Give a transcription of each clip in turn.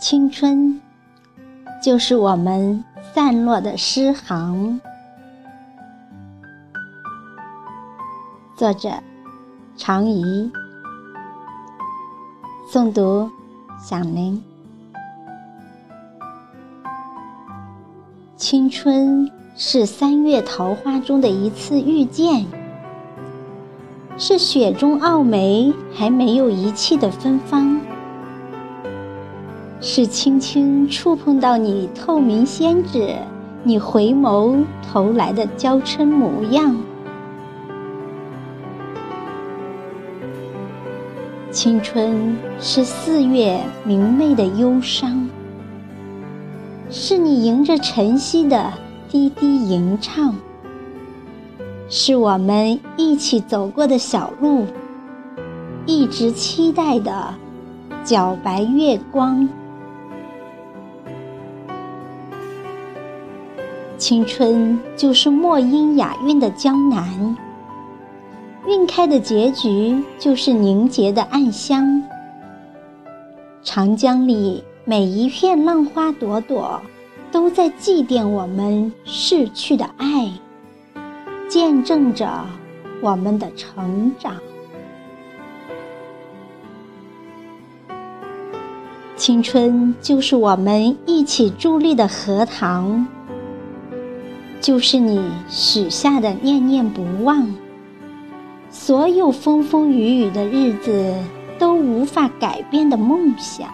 青春，就是我们散落的诗行。作者：常怡。诵读：响铃。青春是三月桃花中的一次遇见，是雪中傲梅还没有遗弃的芬芳。是轻轻触碰到你透明仙指，你回眸投来的娇嗔模样。青春是四月明媚的忧伤，是你迎着晨曦的低低吟唱，是我们一起走过的小路，一直期待的皎白月光。青春就是墨音雅韵的江南，晕开的结局就是凝结的暗香。长江里每一片浪花朵朵，都在祭奠我们逝去的爱，见证着我们的成长。青春就是我们一起伫立的荷塘。就是你许下的念念不忘，所有风风雨雨的日子都无法改变的梦想。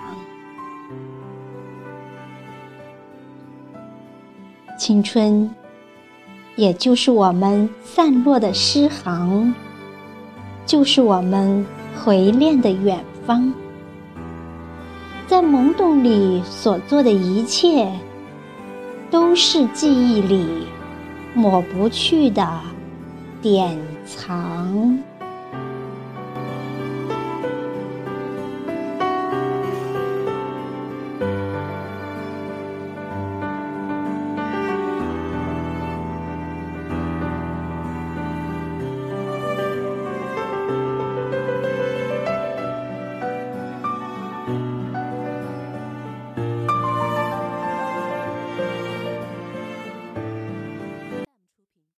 青春，也就是我们散落的诗行，就是我们回恋的远方，在懵懂里所做的一切。都是记忆里抹不去的典藏。